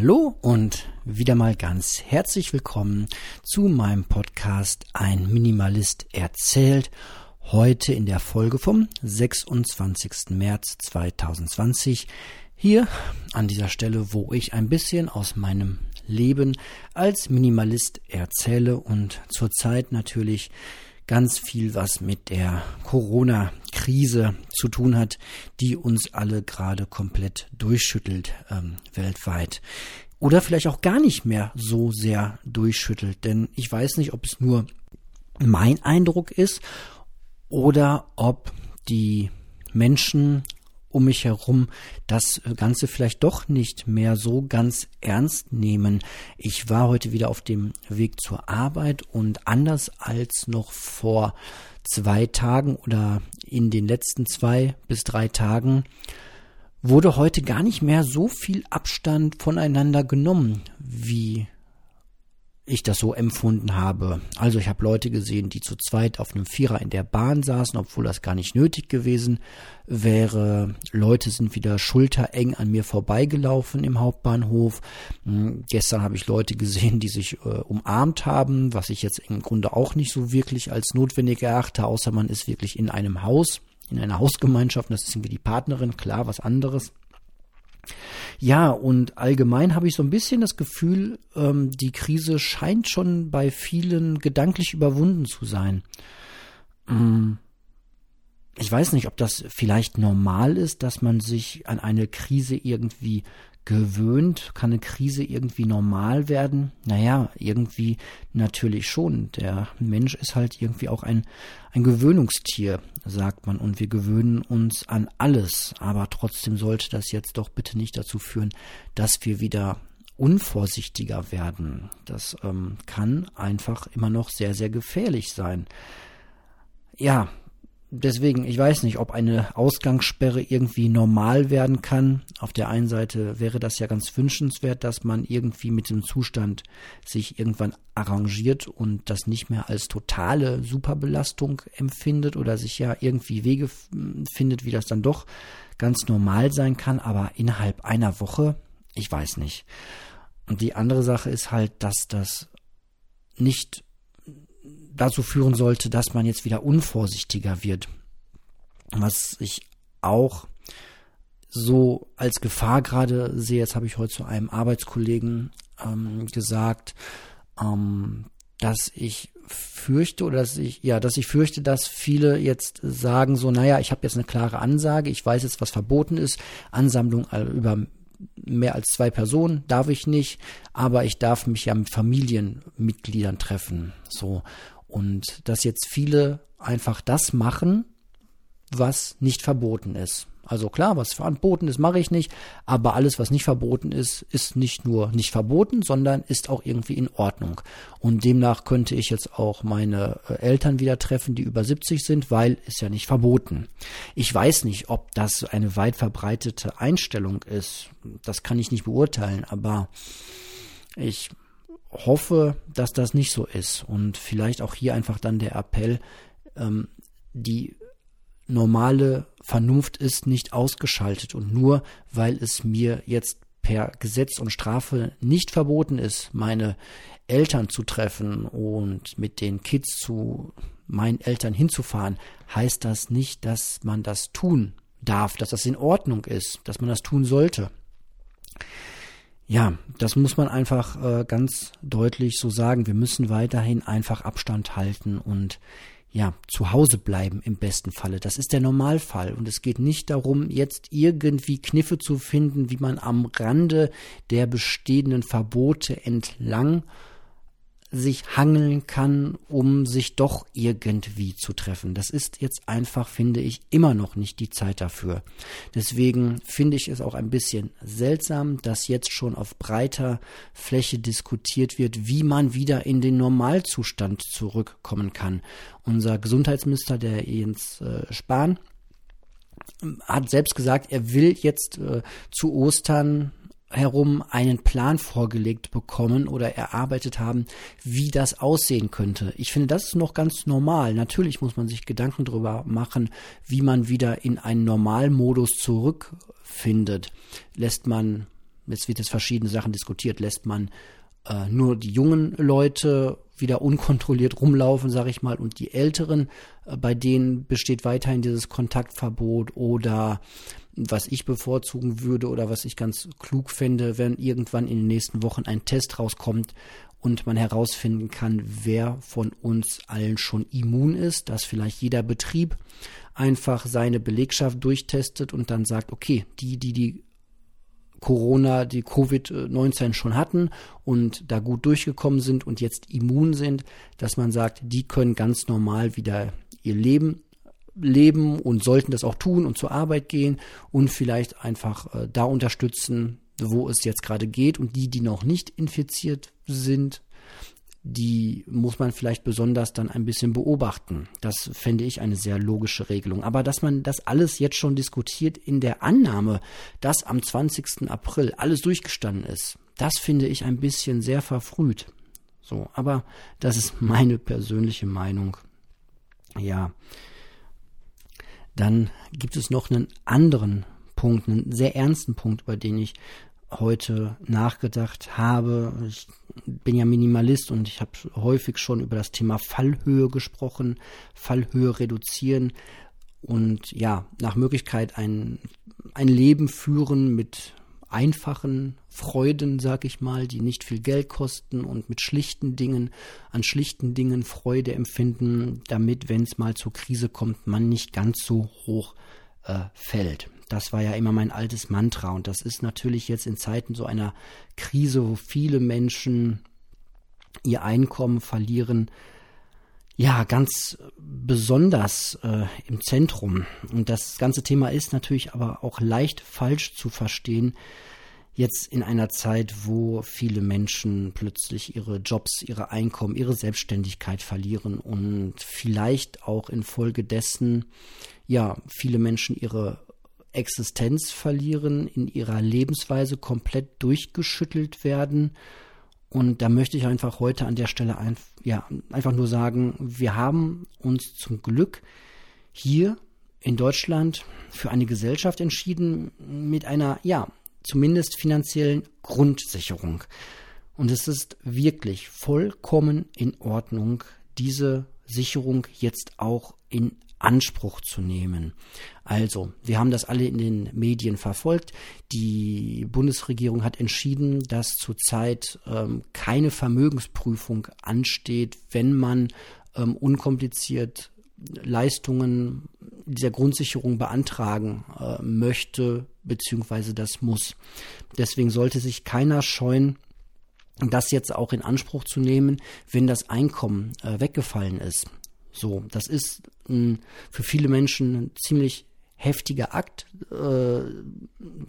Hallo und wieder mal ganz herzlich willkommen zu meinem Podcast Ein Minimalist erzählt. Heute in der Folge vom 26. März 2020. Hier an dieser Stelle, wo ich ein bisschen aus meinem Leben als Minimalist erzähle und zurzeit natürlich ganz viel, was mit der Corona-Krise zu tun hat, die uns alle gerade komplett durchschüttelt ähm, weltweit. Oder vielleicht auch gar nicht mehr so sehr durchschüttelt, denn ich weiß nicht, ob es nur mein Eindruck ist oder ob die Menschen um mich herum das Ganze vielleicht doch nicht mehr so ganz ernst nehmen. Ich war heute wieder auf dem Weg zur Arbeit und anders als noch vor zwei Tagen oder in den letzten zwei bis drei Tagen wurde heute gar nicht mehr so viel Abstand voneinander genommen, wie ich das so empfunden habe. Also ich habe Leute gesehen, die zu zweit auf einem Vierer in der Bahn saßen, obwohl das gar nicht nötig gewesen wäre. Leute sind wieder schultereng an mir vorbeigelaufen im Hauptbahnhof. Hm, gestern habe ich Leute gesehen, die sich äh, umarmt haben, was ich jetzt im Grunde auch nicht so wirklich als notwendig erachte, außer man ist wirklich in einem Haus, in einer Hausgemeinschaft, das ist irgendwie die Partnerin, klar, was anderes. Ja, und allgemein habe ich so ein bisschen das Gefühl, ähm, die Krise scheint schon bei vielen gedanklich überwunden zu sein. Ähm, ich weiß nicht, ob das vielleicht normal ist, dass man sich an eine Krise irgendwie gewöhnt? Kann eine Krise irgendwie normal werden? Naja, irgendwie natürlich schon. Der Mensch ist halt irgendwie auch ein, ein Gewöhnungstier, sagt man. Und wir gewöhnen uns an alles. Aber trotzdem sollte das jetzt doch bitte nicht dazu führen, dass wir wieder unvorsichtiger werden. Das ähm, kann einfach immer noch sehr, sehr gefährlich sein. Ja, deswegen, ich weiß nicht, ob eine Ausgangssperre irgendwie normal werden kann. Auf der einen Seite wäre das ja ganz wünschenswert, dass man irgendwie mit dem Zustand sich irgendwann arrangiert und das nicht mehr als totale Superbelastung empfindet oder sich ja irgendwie Wege findet, wie das dann doch ganz normal sein kann. Aber innerhalb einer Woche, ich weiß nicht. Und die andere Sache ist halt, dass das nicht dazu führen sollte, dass man jetzt wieder unvorsichtiger wird. Was ich auch so als Gefahr gerade sehe, jetzt habe ich heute zu einem Arbeitskollegen ähm, gesagt, ähm, dass ich fürchte oder dass ich ja, dass ich fürchte, dass viele jetzt sagen so, naja, ich habe jetzt eine klare Ansage, ich weiß jetzt, was verboten ist, Ansammlung über mehr als zwei Personen darf ich nicht, aber ich darf mich ja mit Familienmitgliedern treffen, so und dass jetzt viele einfach das machen, was nicht verboten ist. Also klar, was verboten ist, mache ich nicht, aber alles, was nicht verboten ist, ist nicht nur nicht verboten, sondern ist auch irgendwie in Ordnung. Und demnach könnte ich jetzt auch meine äh, Eltern wieder treffen, die über 70 sind, weil ist ja nicht verboten. Ich weiß nicht, ob das eine weit verbreitete Einstellung ist. Das kann ich nicht beurteilen, aber ich hoffe, dass das nicht so ist. Und vielleicht auch hier einfach dann der Appell, ähm, die normale Vernunft ist nicht ausgeschaltet. Und nur weil es mir jetzt per Gesetz und Strafe nicht verboten ist, meine Eltern zu treffen und mit den Kids zu meinen Eltern hinzufahren, heißt das nicht, dass man das tun darf, dass das in Ordnung ist, dass man das tun sollte. Ja, das muss man einfach äh, ganz deutlich so sagen. Wir müssen weiterhin einfach Abstand halten und ja, zu Hause bleiben im besten Falle. Das ist der Normalfall. Und es geht nicht darum, jetzt irgendwie Kniffe zu finden, wie man am Rande der bestehenden Verbote entlang sich hangeln kann, um sich doch irgendwie zu treffen. Das ist jetzt einfach, finde ich, immer noch nicht die Zeit dafür. Deswegen finde ich es auch ein bisschen seltsam, dass jetzt schon auf breiter Fläche diskutiert wird, wie man wieder in den Normalzustand zurückkommen kann. Unser Gesundheitsminister, der Jens äh, Spahn, hat selbst gesagt, er will jetzt äh, zu Ostern herum einen Plan vorgelegt bekommen oder erarbeitet haben, wie das aussehen könnte. Ich finde, das ist noch ganz normal. Natürlich muss man sich Gedanken darüber machen, wie man wieder in einen Normalmodus zurückfindet. Lässt man es wird jetzt verschiedene Sachen diskutiert. Lässt man äh, nur die jungen Leute wieder unkontrolliert rumlaufen, sage ich mal, und die Älteren, äh, bei denen besteht weiterhin dieses Kontaktverbot oder was ich bevorzugen würde oder was ich ganz klug fände, wenn irgendwann in den nächsten Wochen ein Test rauskommt und man herausfinden kann, wer von uns allen schon immun ist, dass vielleicht jeder Betrieb einfach seine Belegschaft durchtestet und dann sagt, okay, die, die die Corona, die Covid-19 schon hatten und da gut durchgekommen sind und jetzt immun sind, dass man sagt, die können ganz normal wieder ihr Leben leben und sollten das auch tun und zur Arbeit gehen und vielleicht einfach äh, da unterstützen, wo es jetzt gerade geht und die, die noch nicht infiziert sind, die muss man vielleicht besonders dann ein bisschen beobachten. Das fände ich eine sehr logische Regelung. Aber dass man das alles jetzt schon diskutiert in der Annahme, dass am 20. April alles durchgestanden ist, das finde ich ein bisschen sehr verfrüht. So, aber das ist meine persönliche Meinung. Ja. Dann gibt es noch einen anderen Punkt, einen sehr ernsten Punkt, über den ich heute nachgedacht habe. Ich bin ja Minimalist und ich habe häufig schon über das Thema Fallhöhe gesprochen, Fallhöhe reduzieren und ja, nach Möglichkeit ein, ein Leben führen mit einfachen Freuden, sag ich mal, die nicht viel Geld kosten und mit schlichten Dingen, an schlichten Dingen Freude empfinden, damit, wenn es mal zur Krise kommt, man nicht ganz so hoch äh, fällt. Das war ja immer mein altes Mantra und das ist natürlich jetzt in Zeiten so einer Krise, wo viele Menschen ihr Einkommen verlieren, ja, ganz besonders äh, im Zentrum. Und das ganze Thema ist natürlich aber auch leicht falsch zu verstehen, jetzt in einer Zeit, wo viele Menschen plötzlich ihre Jobs, ihre Einkommen, ihre Selbstständigkeit verlieren und vielleicht auch infolgedessen, ja, viele Menschen ihre Existenz verlieren, in ihrer Lebensweise komplett durchgeschüttelt werden. Und da möchte ich einfach heute an der Stelle ein, ja, einfach nur sagen, wir haben uns zum Glück hier in Deutschland für eine Gesellschaft entschieden mit einer, ja, zumindest finanziellen Grundsicherung. Und es ist wirklich vollkommen in Ordnung, diese Sicherung jetzt auch in Anspruch zu nehmen. Also, wir haben das alle in den Medien verfolgt. Die Bundesregierung hat entschieden, dass zurzeit ähm, keine Vermögensprüfung ansteht, wenn man ähm, unkompliziert Leistungen dieser Grundsicherung beantragen äh, möchte, beziehungsweise das muss. Deswegen sollte sich keiner scheuen, das jetzt auch in Anspruch zu nehmen, wenn das Einkommen äh, weggefallen ist. So, das ist ein, für viele Menschen ein ziemlich heftiger Akt, äh,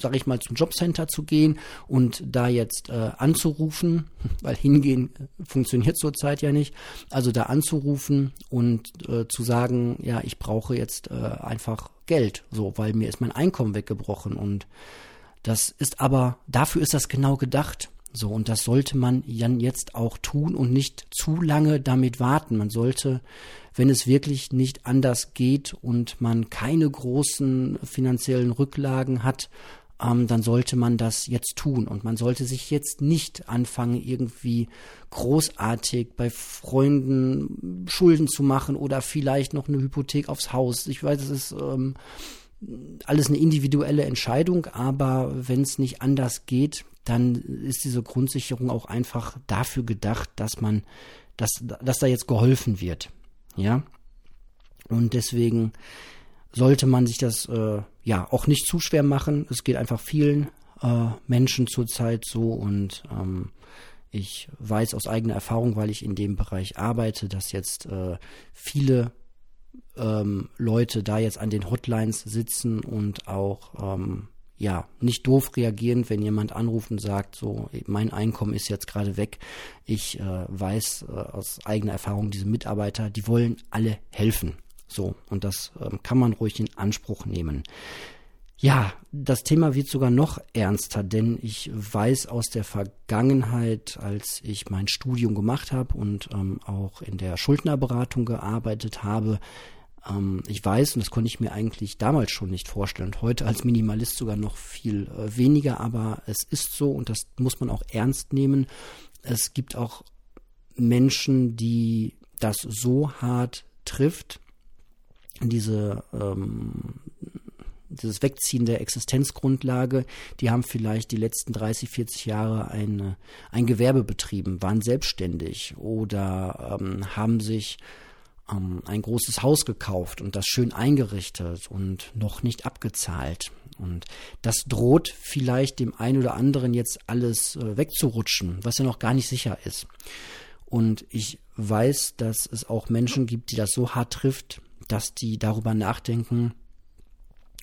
sage ich mal, zum Jobcenter zu gehen und da jetzt äh, anzurufen, weil hingehen funktioniert zurzeit ja nicht, also da anzurufen und äh, zu sagen, ja, ich brauche jetzt äh, einfach Geld, so, weil mir ist mein Einkommen weggebrochen und das ist aber, dafür ist das genau gedacht. So, und das sollte man dann jetzt auch tun und nicht zu lange damit warten. Man sollte, wenn es wirklich nicht anders geht und man keine großen finanziellen Rücklagen hat, ähm, dann sollte man das jetzt tun. Und man sollte sich jetzt nicht anfangen, irgendwie großartig bei Freunden Schulden zu machen oder vielleicht noch eine Hypothek aufs Haus. Ich weiß, es ist ähm, alles eine individuelle Entscheidung, aber wenn es nicht anders geht, dann ist diese Grundsicherung auch einfach dafür gedacht, dass man, dass, dass da jetzt geholfen wird. Ja. Und deswegen sollte man sich das äh, ja auch nicht zu schwer machen. Es geht einfach vielen äh, Menschen zurzeit so und ähm, ich weiß aus eigener Erfahrung, weil ich in dem Bereich arbeite, dass jetzt äh, viele ähm, Leute da jetzt an den Hotlines sitzen und auch ähm, ja, nicht doof reagieren, wenn jemand anruft und sagt, so, mein Einkommen ist jetzt gerade weg. Ich äh, weiß äh, aus eigener Erfahrung, diese Mitarbeiter, die wollen alle helfen. So, und das äh, kann man ruhig in Anspruch nehmen. Ja, das Thema wird sogar noch ernster, denn ich weiß aus der Vergangenheit, als ich mein Studium gemacht habe und ähm, auch in der Schuldnerberatung gearbeitet habe, Ähm, ich weiß, und das konnte ich mir eigentlich damals schon nicht vorstellen, und heute als Minimalist sogar noch viel äh, weniger, aber es ist so und das muss man auch ernst nehmen. Es gibt auch Menschen, die das so hart trifft, diese ähm, dieses Wegziehen der Existenzgrundlage, die haben vielleicht die letzten 30, 40 Jahre ein, ein Gewerbe betrieben, waren selbstständig oder ähm, haben sich ähm, ein großes Haus gekauft und das schön eingerichtet und noch nicht abgezahlt. Und das droht vielleicht dem einen oder anderen jetzt alles äh, wegzurutschen, was ja noch gar nicht sicher ist. Und ich weiß, dass es auch Menschen gibt, die das so hart trifft, dass die darüber nachdenken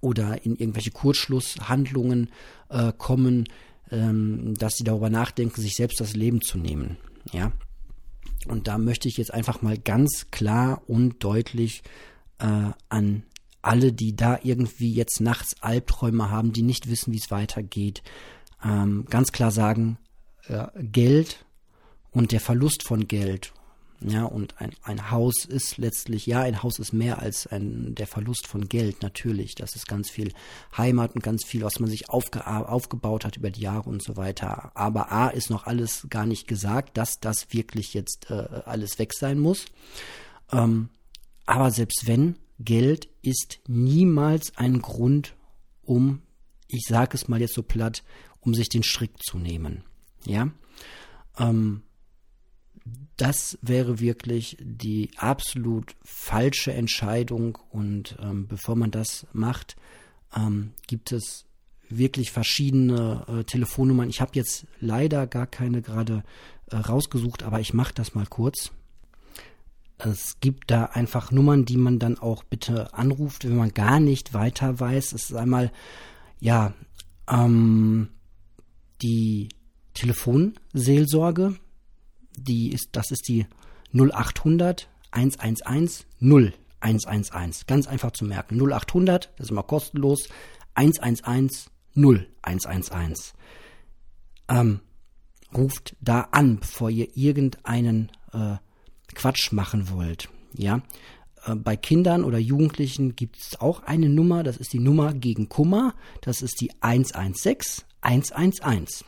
oder in irgendwelche Kurzschlusshandlungen äh, kommen, ähm, dass sie darüber nachdenken, sich selbst das Leben zu nehmen. Ja. Und da möchte ich jetzt einfach mal ganz klar und deutlich äh, an alle, die da irgendwie jetzt nachts Albträume haben, die nicht wissen, wie es weitergeht, ähm, ganz klar sagen, äh, Geld und der Verlust von Geld ja, und ein, ein Haus ist letztlich, ja, ein Haus ist mehr als ein, der Verlust von Geld, natürlich. Das ist ganz viel Heimat und ganz viel, was man sich aufge, aufgebaut hat über die Jahre und so weiter. Aber A ist noch alles gar nicht gesagt, dass das wirklich jetzt äh, alles weg sein muss. Ähm, aber selbst wenn, Geld ist niemals ein Grund, um, ich sage es mal jetzt so platt, um sich den Strick zu nehmen. Ja. Ähm, das wäre wirklich die absolut falsche Entscheidung. Und ähm, bevor man das macht, ähm, gibt es wirklich verschiedene äh, Telefonnummern. Ich habe jetzt leider gar keine gerade äh, rausgesucht, aber ich mache das mal kurz. Es gibt da einfach Nummern, die man dann auch bitte anruft, wenn man gar nicht weiter weiß. Es ist einmal, ja, ähm, die Telefonseelsorge die ist, das ist die 0800 111 0111. Ganz einfach zu merken. 0800, das ist immer kostenlos. 111 0111. Ähm, ruft da an, bevor ihr irgendeinen äh, Quatsch machen wollt. Ja, äh, bei Kindern oder Jugendlichen gibt es auch eine Nummer, das ist die Nummer gegen Kummer, das ist die 116 111.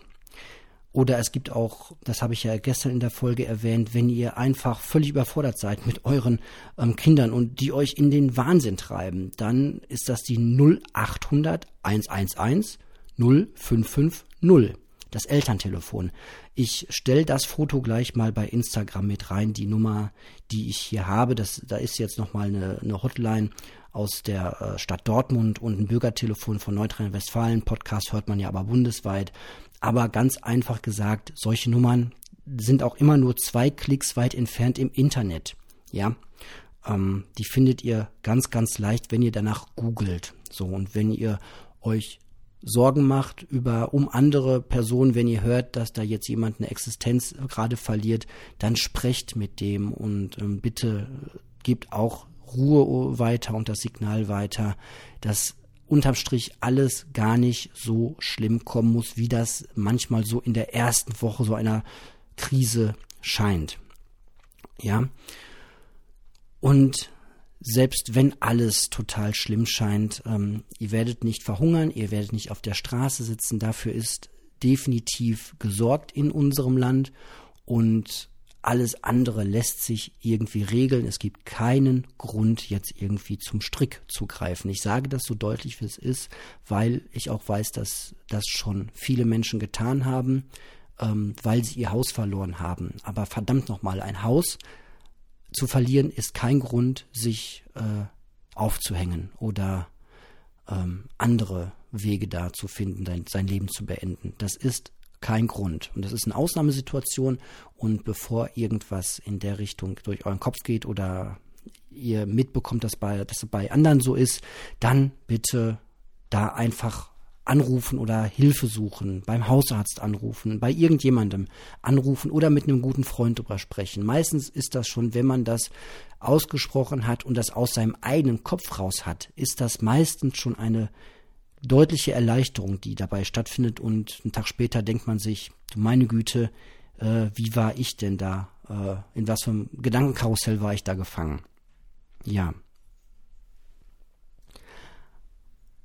Oder es gibt auch, das habe ich ja gestern in der Folge erwähnt, wenn ihr einfach völlig überfordert seid mit euren ähm, Kindern und die euch in den Wahnsinn treiben, dann ist das die 0800 111 0550, das Elterntelefon. Ich stelle das Foto gleich mal bei Instagram mit rein, die Nummer, die ich hier habe. Das, da ist jetzt nochmal eine, eine Hotline aus der äh, Stadt Dortmund und ein Bürgertelefon von Nordrhein-Westfalen. Podcast hört man ja aber bundesweit. Aber ganz einfach gesagt, solche Nummern sind auch immer nur zwei Klicks weit entfernt im Internet. Ja, ähm, die findet ihr ganz, ganz leicht, wenn ihr danach googelt. So, und wenn ihr euch Sorgen macht über um andere Personen, wenn ihr hört, dass da jetzt jemand eine Existenz gerade verliert, dann sprecht mit dem und ähm, bitte gebt auch Ruhe weiter und das Signal weiter, dass unterm Strich alles gar nicht so schlimm kommen muss, wie das manchmal so in der ersten Woche so einer Krise scheint. Ja. Und selbst wenn alles total schlimm scheint, ähm, ihr werdet nicht verhungern, ihr werdet nicht auf der Straße sitzen. Dafür ist definitiv gesorgt in unserem Land und alles andere lässt sich irgendwie regeln. Es gibt keinen Grund, jetzt irgendwie zum Strick zu greifen. Ich sage das so deutlich, wie es ist, weil ich auch weiß, dass das schon viele Menschen getan haben, ähm, weil sie ihr Haus verloren haben. Aber verdammt nochmal, ein Haus zu verlieren ist kein Grund, sich äh, aufzuhängen oder ähm, andere Wege da zu finden, sein Leben zu beenden. Das ist kein Grund. Und das ist eine Ausnahmesituation. Und bevor irgendwas in der Richtung durch euren Kopf geht oder ihr mitbekommt, dass, bei, dass es bei anderen so ist, dann bitte da einfach anrufen oder Hilfe suchen, beim Hausarzt anrufen, bei irgendjemandem anrufen oder mit einem guten Freund drüber sprechen. Meistens ist das schon, wenn man das ausgesprochen hat und das aus seinem eigenen Kopf raus hat, ist das meistens schon eine deutliche Erleichterung, die dabei stattfindet und einen Tag später denkt man sich, meine Güte, äh, wie war ich denn da? Äh, in was für einem Gedankenkarussell war ich da gefangen? Ja.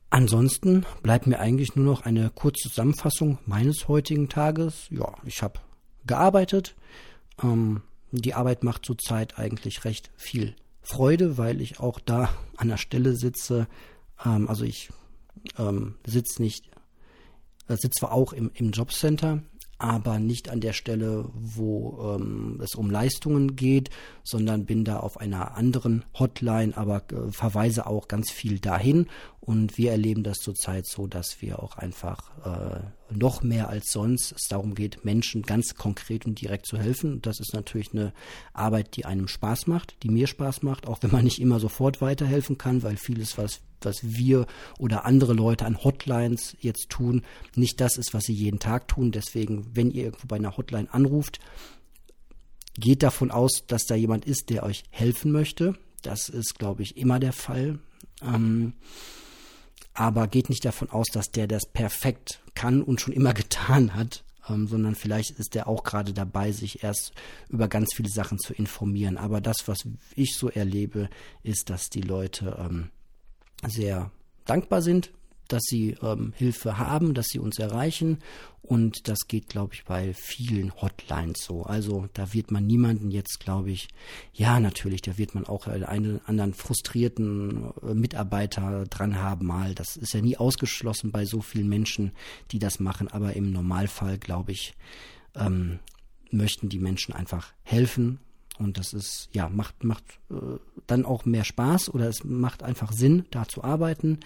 Ansonsten bleibt mir eigentlich nur noch eine kurze Zusammenfassung meines heutigen Tages. Ja, ich habe gearbeitet. Ähm, die Arbeit macht zurzeit eigentlich recht viel Freude, weil ich auch da an der Stelle sitze. Ähm, also ich ähm, sitze nicht, äh, sitze zwar auch im, im Jobcenter, aber nicht an der Stelle, wo ähm, es um Leistungen geht, sondern bin da auf einer anderen Hotline, aber äh, verweise auch ganz viel dahin. Und wir erleben das zurzeit so, dass wir auch einfach äh, noch mehr als sonst es darum geht, Menschen ganz konkret und direkt zu helfen. Das ist natürlich eine Arbeit, die einem Spaß macht, die mir Spaß macht, auch wenn man nicht immer sofort weiterhelfen kann, weil vieles, was was wir oder andere Leute an Hotlines jetzt tun, nicht das ist, was sie jeden Tag tun. Deswegen, wenn ihr irgendwo bei einer Hotline anruft, geht davon aus, dass da jemand ist, der euch helfen möchte. Das ist, glaube ich, immer der Fall. Ähm, aber geht nicht davon aus, dass der das perfekt kann und schon immer getan hat, ähm, sondern vielleicht ist der auch gerade dabei, sich erst über ganz viele Sachen zu informieren. Aber das, was ich so erlebe, ist, dass die Leute ähm, sehr dankbar sind, dass sie ähm, Hilfe haben, dass sie uns erreichen. Und das geht, glaube ich, bei vielen Hotlines so. Also da wird man niemanden jetzt, glaube ich, ja, natürlich, da wird man auch einen anderen frustrierten äh, Mitarbeiter dran haben mal. Das ist ja nie ausgeschlossen bei so vielen Menschen, die das machen. Aber im Normalfall, glaube ich, ähm, möchten die Menschen einfach helfen und das ist, ja, macht, macht äh, dann auch mehr Spaß oder es macht einfach Sinn, da zu arbeiten.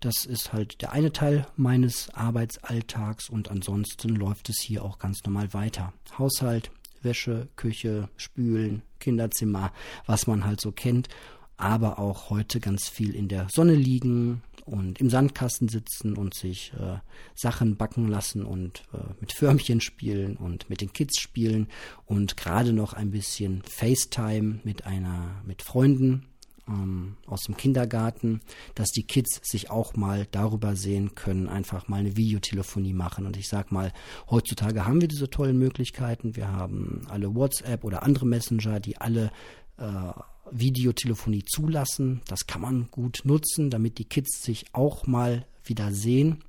Das ist halt der eine Teil meines Arbeitsalltags und ansonsten läuft es hier auch ganz normal weiter. Haushalt, Wäsche, Küche, Spülen, Kinderzimmer, was man halt so kennt. Aber auch heute ganz viel in der Sonne liegen, und im Sandkasten sitzen und sich äh, Sachen backen lassen und äh, mit Förmchen spielen und mit den Kids spielen und gerade noch ein bisschen FaceTime mit einer, mit Freunden ähm, aus dem Kindergarten, dass die Kids sich auch mal darüber sehen können, einfach mal eine Videotelefonie machen. Und ich sag mal, heutzutage haben wir diese tollen Möglichkeiten. Wir haben alle WhatsApp oder andere Messenger, die alle äh, Videotelefonie zulassen. Das kann man gut nutzen, damit die Kids sich auch mal wieder sehen.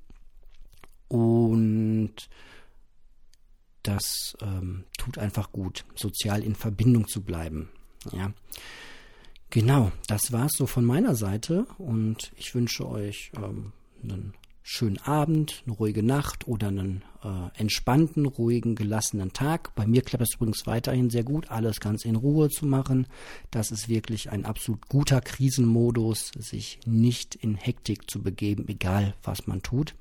Und das ähm, tut einfach gut, sozial in Verbindung zu bleiben. Ja. Genau, das war's so von meiner Seite und ich wünsche euch ähm, einen schönen Abend, eine ruhige Nacht oder einen äh, entspannten, ruhigen, gelassenen Tag. Bei mir klappt es übrigens weiterhin sehr gut, alles ganz in Ruhe zu machen. Das ist wirklich ein absolut guter Krisenmodus, sich nicht in Hektik zu begeben, egal was man tut.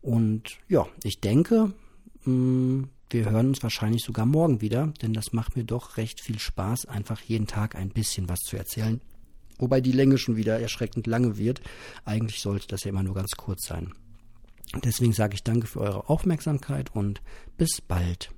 Und ja, ich denke, mh, mm, wir hören uns wahrscheinlich sogar morgen wieder, denn das macht mir doch recht viel Spaß, einfach jeden Tag ein bisschen was zu erzählen. Wobei die Länge schon wieder erschreckend lange wird. Eigentlich sollte das ja immer nur ganz kurz sein. Deswegen sage ich danke für eure Aufmerksamkeit und bis bald.